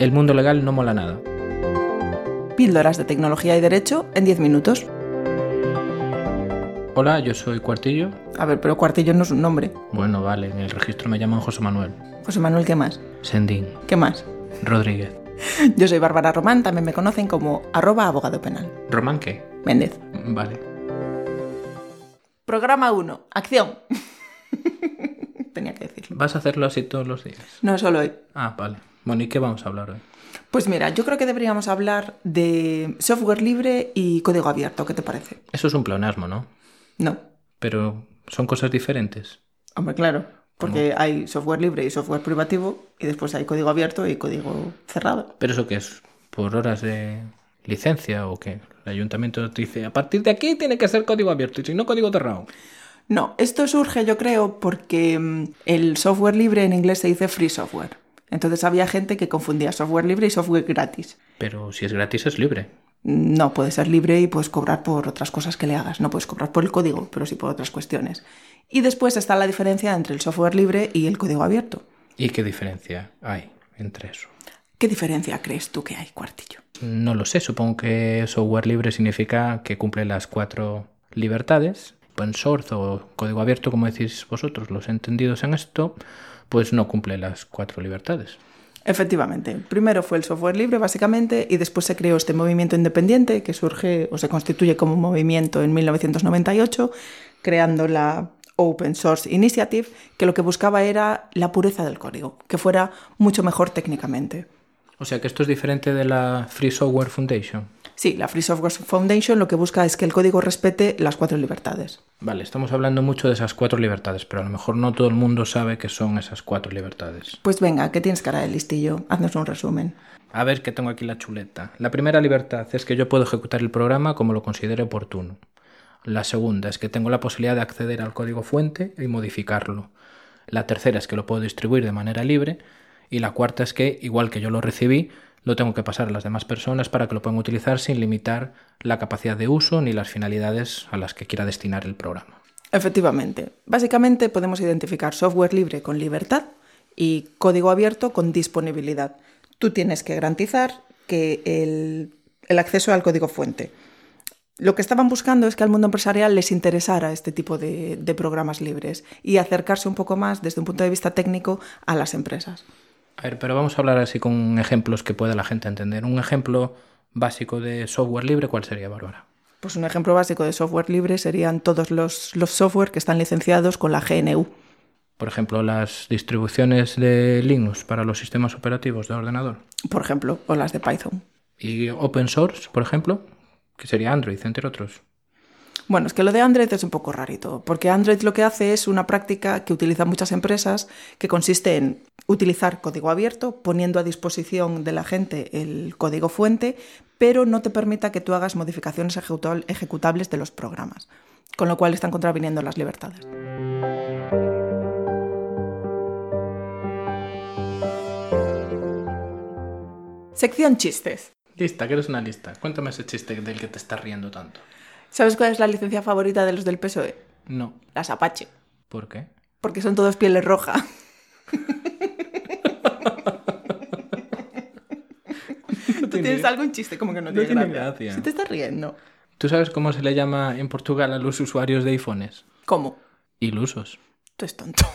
El mundo legal no mola nada. Píldoras de tecnología y derecho en 10 minutos. Hola, yo soy Cuartillo. A ver, pero Cuartillo no es un nombre. Bueno, vale, en el registro me llaman José Manuel. José Manuel, ¿qué más? Sendín. ¿Qué más? Rodríguez. Yo soy Bárbara Román, también me conocen como arroba abogado penal. ¿Román qué? Méndez. Vale. Programa 1. Acción. Tenía que decirlo. ¿Vas a hacerlo así todos los días? No solo hoy. Ah, vale. Bueno, ¿y qué vamos a hablar hoy? Pues mira, yo creo que deberíamos hablar de software libre y código abierto. ¿Qué te parece? Eso es un pleonasmo, ¿no? No. Pero son cosas diferentes. Hombre, claro. Porque hay software libre y software privativo y después hay código abierto y código cerrado. ¿Pero eso qué es? ¿Por horas de licencia o qué? El ayuntamiento dice, a partir de aquí tiene que ser código abierto y si no, código cerrado. No, esto surge yo creo porque mm, el software libre en inglés se dice free software. Entonces había gente que confundía software libre y software gratis. Pero si es gratis es libre. No, puede ser libre y puedes cobrar por otras cosas que le hagas. No puedes cobrar por el código, pero sí por otras cuestiones. Y después está la diferencia entre el software libre y el código abierto. ¿Y qué diferencia hay entre eso? ¿Qué diferencia crees tú que hay, Cuartillo? No lo sé, supongo que software libre significa que cumple las cuatro libertades. Open source o código abierto, como decís vosotros, los entendidos en esto, pues no cumple las cuatro libertades. Efectivamente. Primero fue el software libre, básicamente, y después se creó este movimiento independiente que surge o se constituye como un movimiento en 1998, creando la Open Source Initiative, que lo que buscaba era la pureza del código, que fuera mucho mejor técnicamente. O sea que esto es diferente de la Free Software Foundation. Sí, la Free Software Foundation lo que busca es que el código respete las cuatro libertades. Vale, estamos hablando mucho de esas cuatro libertades, pero a lo mejor no todo el mundo sabe qué son esas cuatro libertades. Pues venga, que tienes cara de listillo, haznos un resumen. A ver que tengo aquí la chuleta. La primera libertad es que yo puedo ejecutar el programa como lo considere oportuno. La segunda es que tengo la posibilidad de acceder al código fuente y modificarlo. La tercera es que lo puedo distribuir de manera libre. Y la cuarta es que, igual que yo lo recibí, lo tengo que pasar a las demás personas para que lo puedan utilizar sin limitar la capacidad de uso ni las finalidades a las que quiera destinar el programa. Efectivamente. Básicamente podemos identificar software libre con libertad y código abierto con disponibilidad. Tú tienes que garantizar que el, acceso al código fuente. Lo que estaban buscando es que al mundo empresarial les interesara este tipo de, programas libres y acercarse un poco más desde un punto de vista técnico a las empresas. A ver, pero vamos a hablar así con ejemplos que pueda la gente entender. Un ejemplo básico de software libre, ¿cuál sería, Bárbara? Pues un ejemplo básico de software libre serían todos los, los software que están licenciados con la GNU. Por ejemplo, las distribuciones de Linux para los sistemas operativos de ordenador. Por ejemplo, o las de Python. ¿Y open source, por ejemplo? Que sería Android, entre otros. Bueno, es que lo de Android es un poco rarito, porque Android lo que hace es una práctica que utilizan muchas empresas que consiste en utilizar código abierto, poniendo a disposición de la gente el código fuente, pero no te permita que tú hagas modificaciones ejecutables de los programas, con lo cual están contraviniendo las libertades. Sección chistes. Lista, que eres una lista. Cuéntame ese chiste del que te estás riendo tanto. ¿Sabes cuál es la licencia favorita de los del PSOE? No. Las Apache. ¿Por qué? Porque son todos pieles roja. ¿Tú tienes algún chiste? Como que no, No tiene, tiene gracia. gracia. Si te estás riendo. ¿Tú sabes cómo se le llama en Portugal a los usuarios de iPhones? ¿Cómo? Ilusos. Tú es tonto.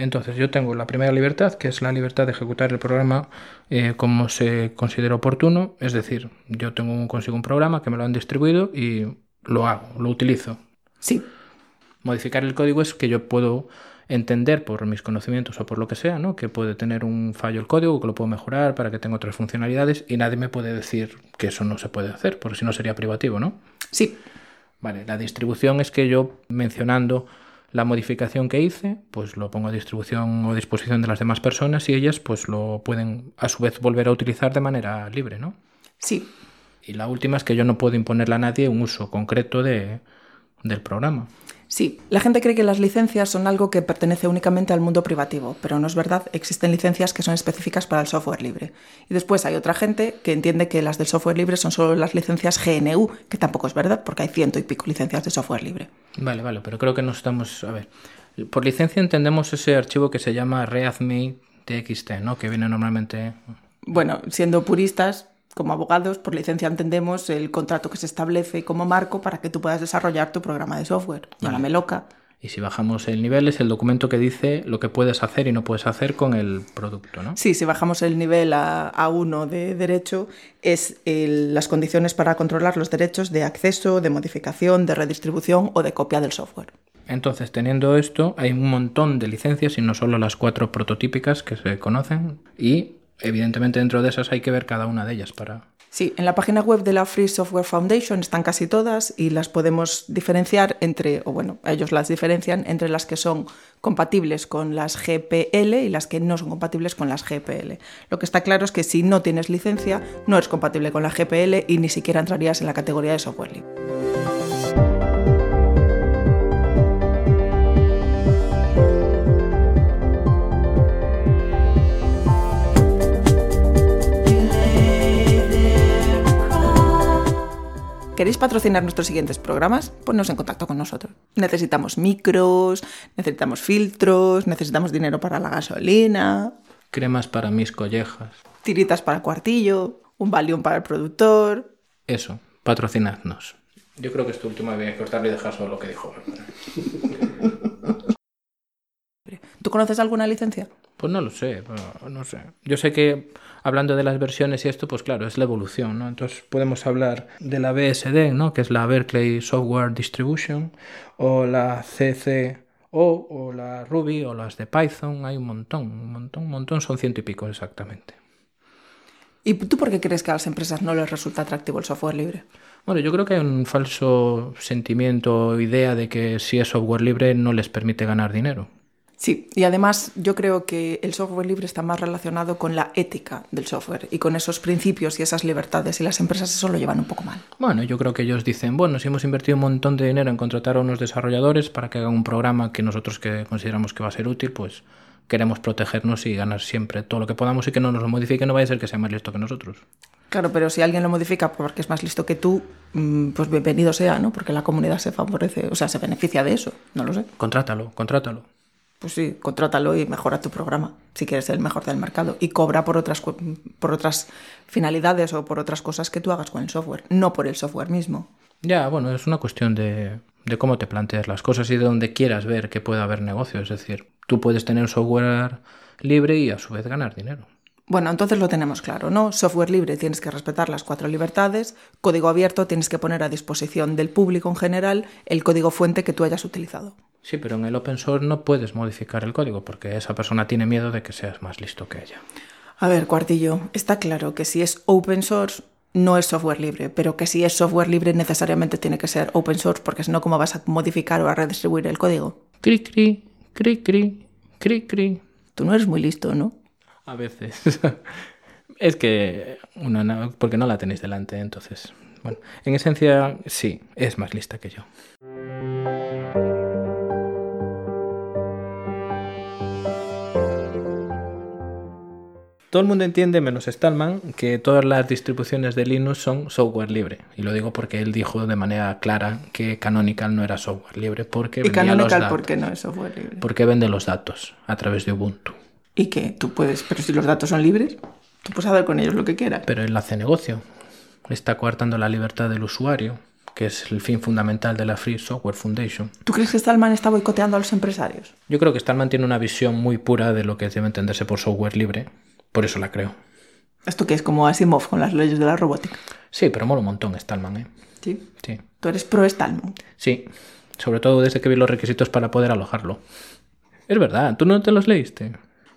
Entonces yo tengo la primera libertad, que es la libertad de ejecutar el programa eh, como se considera oportuno. Es decir, yo tengo un, consigo un programa que me lo han distribuido y lo hago, lo utilizo. Sí. Modificar el código es que yo puedo entender por mis conocimientos o por lo que sea, ¿no? Que puede tener un fallo el código, que lo puedo mejorar para que tenga otras funcionalidades y nadie me puede decir que eso no se puede hacer, porque si no sería privativo, ¿no? Sí. Vale, la distribución es que yo mencionando la modificación que hice, pues lo pongo a distribución o disposición de las demás personas y ellas pues lo pueden a su vez volver a utilizar de manera libre, ¿no? Sí. Y la última es que yo no puedo imponerle a nadie un uso concreto de, del programa. Sí, la gente cree que las licencias son algo que pertenece únicamente al mundo privativo, pero no es verdad, existen licencias que son específicas para el software libre. Y después hay otra gente que entiende que las del software libre son solo las licencias GNU, que tampoco es verdad, porque hay ciento y pico licencias de software libre. Vale, vale, pero creo que no estamos... A ver, por licencia entendemos ese archivo que se llama readme txt, ¿no? Que viene normalmente... Bueno, siendo puristas, como abogados, por licencia entendemos el contrato que se establece como marco para que tú puedas desarrollar tu programa de software. Vale. loca. Y si bajamos el nivel es el documento que dice lo que puedes hacer y no puedes hacer con el producto, ¿no? Sí, si bajamos el nivel a, A1 de derecho es el, las condiciones para controlar los derechos de acceso, de modificación, de redistribución o de copia del software. Entonces, teniendo esto, hay un montón de licencias y no solo las cuatro prototípicas que se conocen y evidentemente dentro de esas hay que ver cada una de ellas para... Sí, en la página web de la Free Software Foundation están casi todas y las podemos diferenciar entre, o bueno, ellos las diferencian entre las que son compatibles con las GPL y las que no son compatibles con las GPL. Lo que está claro es que si no tienes licencia, no eres compatible con la GPL y ni siquiera entrarías en la categoría de software libre. ¿Queréis patrocinar nuestros siguientes programas? Ponnos en contacto con nosotros. Necesitamos micros, necesitamos filtros, necesitamos dinero para la gasolina. Cremas para mis collejas. Tiritas para el cuartillo, un valium para el productor. Eso, patrocinadnos. Yo creo que es tu última vez cortarle y dejar solo lo que dijo. ¿Tú conoces alguna licencia? Pues no lo sé, no sé. Yo sé que hablando de las versiones y esto, pues claro, es la evolución, ¿no? Entonces podemos hablar de la BSD, ¿no? Que es la Berkeley Software Distribution, o la CCO, o la Ruby, o las de Python, hay un montón, un montón, un montón, son ciento y pico exactamente. ¿Y tú por qué crees que a las empresas no les resulta atractivo el software libre? Bueno, yo creo que hay un falso sentimiento o idea de que si es software libre no les permite ganar dinero. Sí, y además yo creo que el software libre está más relacionado con la ética del software y con esos principios y esas libertades y las empresas eso lo llevan un poco mal. Bueno, yo creo que ellos dicen, bueno, si hemos invertido un montón de dinero en contratar a unos desarrolladores para que hagan un programa que nosotros que consideramos que va a ser útil, pues queremos protegernos y ganar siempre todo lo que podamos y que no nos lo modifique, no vaya a ser que sea más listo que nosotros. Claro, pero si alguien lo modifica porque es más listo que tú, mm, pues bienvenido sea, ¿no? Porque la comunidad se favorece, o sea, se beneficia de eso, no lo sé. Contrátalo, contrátalo pues sí, contrátalo y mejora tu programa, si quieres ser el mejor del mercado. Y cobra por otras, por otras finalidades o por otras cosas que tú hagas con el software, no por el software mismo. Ya, bueno, es una cuestión de, de cómo te planteas las cosas y de dónde quieras ver que pueda haber negocio. Es decir, tú puedes tener software libre y a su vez ganar dinero. Bueno, entonces lo tenemos claro, ¿no? Software libre tienes que respetar las cuatro libertades, código abierto tienes que poner a disposición del público en general el código fuente que tú hayas utilizado. Sí, pero en el open source no puedes modificar el código porque esa persona tiene miedo de que seas más listo que ella. A ver, Cuartillo, está claro que si es open source no es software libre, pero que si es software libre necesariamente tiene que ser open source porque si no, ¿cómo vas a modificar o a redistribuir el código? Cri, cri, cri, cri, cri, cri. Tú no eres muy listo, ¿no? A veces. es que una, porque no la tenéis delante, entonces. Bueno, en esencia sí, es más lista que yo. Todo el mundo entiende, menos Stallman, que todas las distribuciones de Linux son software libre. Y lo digo porque él dijo de manera clara que Canonical no era software libre porque ¿Y Canonical por qué no es software libre? Porque vende los datos a través de Ubuntu. ¿Y qué? Tú puedes, pero si los datos son libres, tú puedes hacer con ellos lo que quieras. Pero él hace negocio. Está coartando la libertad del usuario, que es el fin fundamental de la Free Software Foundation. ¿Tú crees que Stallman está boicoteando a los empresarios? Yo creo que Stallman tiene una visión muy pura de lo que debe entenderse por software libre por eso la creo. ¿Esto que es como Asimov con las leyes de la robótica? Sí, pero mola un montón Stallman, ¿eh? Sí. Sí. ¿Tú eres pro Stallman? Sí. Sobre todo desde que vi los requisitos para poder alojarlo. Es verdad, ¿tú no te los leíste?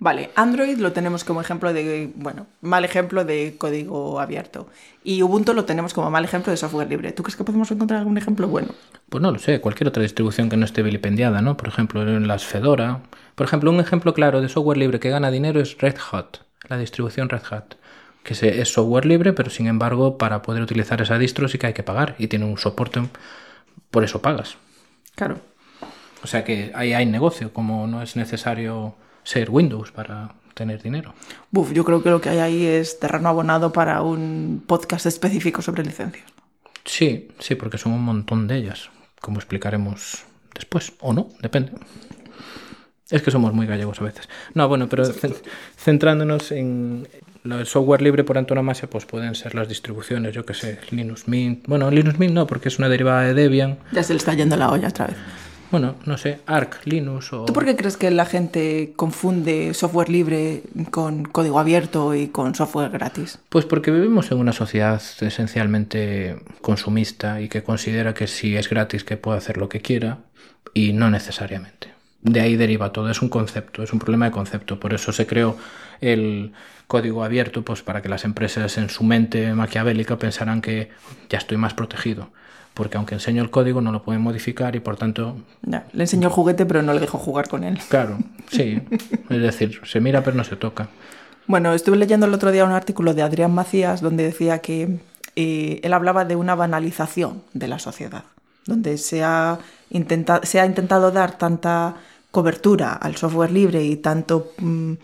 Vale, Android lo tenemos como ejemplo de, bueno, mal ejemplo de código abierto. Y Ubuntu lo tenemos como mal ejemplo de software libre. ¿Tú crees que podemos encontrar algún ejemplo bueno? Pues no lo sé, cualquier otra distribución que no esté vilipendiada, ¿no? Por ejemplo, en las Fedora. Por ejemplo, un ejemplo claro de software libre que gana dinero es Red Hat la distribución Red Hat, que es software libre, pero sin embargo para poder utilizar esa distro sí que hay que pagar y tiene un soporte, por eso pagas. Claro. O sea que ahí hay negocio, como no es necesario ser Windows para tener dinero. Buf, yo creo que lo que hay ahí es terreno abonado para un podcast específico sobre licencias. Sí, sí, porque son un montón de ellas, como explicaremos después, o no, depende. Es que somos muy gallegos a veces. No, bueno, pero centrándonos en el software libre por antonomasia, pues pueden ser las distribuciones, yo que sé, Linux Mint. Bueno, Linux Mint no, porque es una derivada de Debian. Ya se le está yendo la olla otra vez. Bueno, no sé, Arc, Linux o... ¿Tú por qué crees que la gente confunde software libre con código abierto y con software gratis? Pues porque vivimos en una sociedad esencialmente consumista y que considera que si es gratis que puede hacer lo que quiera y no necesariamente. De ahí deriva todo, es un concepto, es un problema de concepto. Por eso se creó el código abierto, pues para que las empresas en su mente maquiavélica pensaran que ya estoy más protegido porque aunque enseño el código no lo pueden modificar y por tanto... Ya, le enseño el juguete pero no le dejo jugar con él. Claro, sí. es decir, se mira pero no se toca. Bueno, estuve leyendo el otro día un artículo de Adrián Macías donde decía que eh, él hablaba de una banalización de la sociedad, donde se ha, intentado, dar tanta cobertura al software libre y tanto... Mm,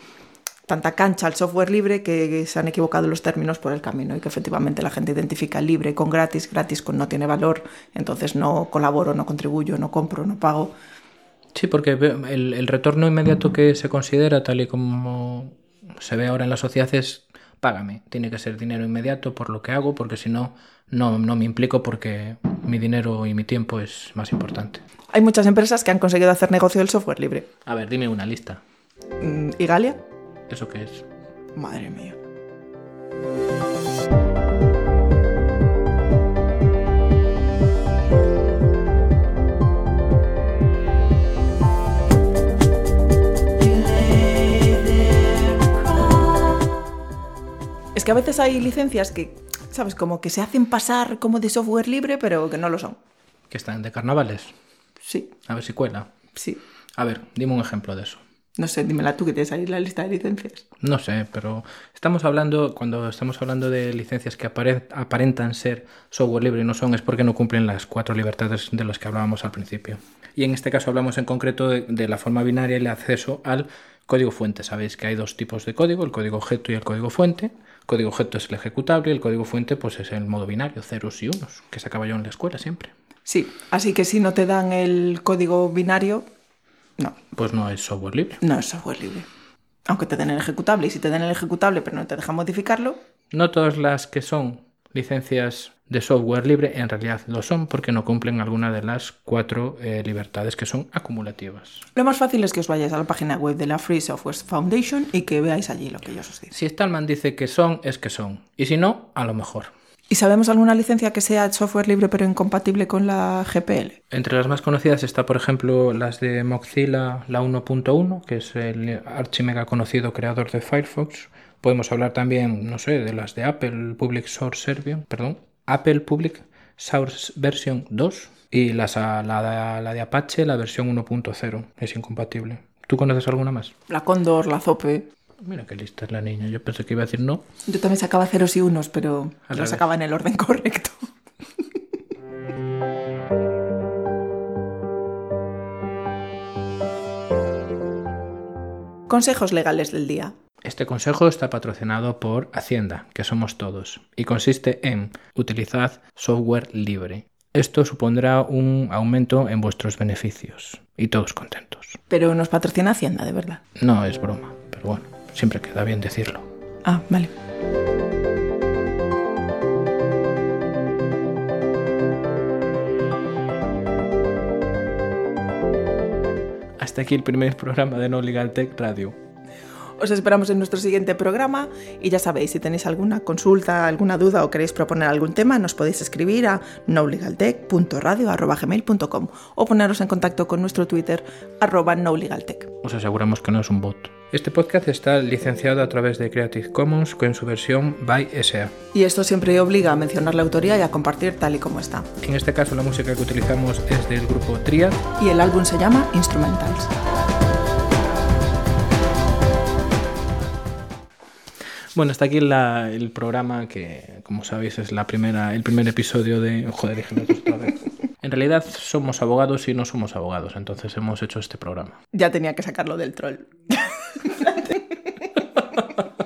tanta cancha al software libre que se han equivocado los términos por el camino y que efectivamente la gente identifica libre con gratis, gratis con no tiene valor, entonces no colaboro, no contribuyo, no compro, no pago. Sí, porque el, el retorno inmediato que se considera, tal y como se ve ahora en la sociedad, es págame. Tiene que ser dinero inmediato por lo que hago, porque si no, no, no me implico porque mi dinero y mi tiempo es más importante. Hay muchas empresas que han conseguido hacer negocio del software libre. A ver, dime una lista. Mm, ¿Y Galia? ¿Eso qué es? Madre mía. Es que a veces hay licencias que, ¿sabes? Como que se hacen pasar como de software libre, pero que no lo son. ¿Que están de carnavales? Sí. A ver si cuela. Sí. A ver, dime un ejemplo de eso. No sé, dímela tú que tienes ahí la lista de licencias. No sé, pero estamos hablando, cuando estamos hablando de licencias que aparentan ser software libre y no son, es porque no cumplen las cuatro libertades de las que hablábamos al principio. Y en este caso hablamos en concreto de, la forma binaria y el acceso al código fuente. Sabéis que hay dos tipos de código, el código objeto y el código fuente. Código objeto es el ejecutable y el código fuente pues es el modo binario, ceros y unos, que se acaba yo en la escuela siempre. Sí, así que si no te dan el código binario, no. Pues no es software libre. No es software libre. Aunque te den el ejecutable, y si te den el ejecutable pero no te dejan modificarlo. No todas las que son licencias de software libre en realidad lo son porque no cumplen alguna de las cuatro eh, libertades que son acumulativas. Lo más fácil es que os vayáis a la página web de la Free Software Foundation y que veáis allí lo que ellos os dicen. Si Stallman dice que son, es que son. Y si no, a lo mejor. ¿Y sabemos alguna licencia que sea software libre pero incompatible con la GPL? Entre las más conocidas está, por ejemplo, las de Mozilla, la 1.1, que es el archimega conocido creador de Firefox. Podemos hablar también, no sé, de las de Apple Public Source Version, perdón, Apple Public Source Version 2 y las, la, la de Apache, la versión 1.0, es incompatible. ¿Tú conoces alguna más? La Condor, la Zope. Mira qué lista es la niña. Yo pensé que iba a decir no. Yo también sacaba ceros y unos, pero los sacaba en el orden correcto. Consejos legales del día. Este consejo está patrocinado por Hacienda, que somos todos, y consiste en utilizar software libre. Esto supondrá un aumento en vuestros beneficios y todos contentos. Pero nos patrocina Hacienda, de verdad. No es broma, pero bueno. Siempre queda bien decirlo. Ah, vale. Hasta aquí el primer programa de No Legal Tech Radio. Os esperamos en nuestro siguiente programa y ya sabéis, si tenéis alguna consulta, alguna duda o queréis proponer algún tema, nos podéis escribir a nolegaltech.radio.gmail.com o poneros en contacto con nuestro Twitter arroba nolegaltech. Os aseguramos que no es un bot. Este podcast está licenciado a través de Creative Commons con su versión by SA. Y esto siempre obliga a mencionar la autoría y a compartir tal y como está. En este caso la música que utilizamos es del grupo Triad. Y el álbum se llama Instrumentals. Bueno, hasta aquí la, el programa que, como sabéis, es la primera, el primer episodio de... Joder, otra vez. En realidad somos abogados y no somos abogados, entonces hemos hecho este programa. Ya tenía que sacarlo del troll.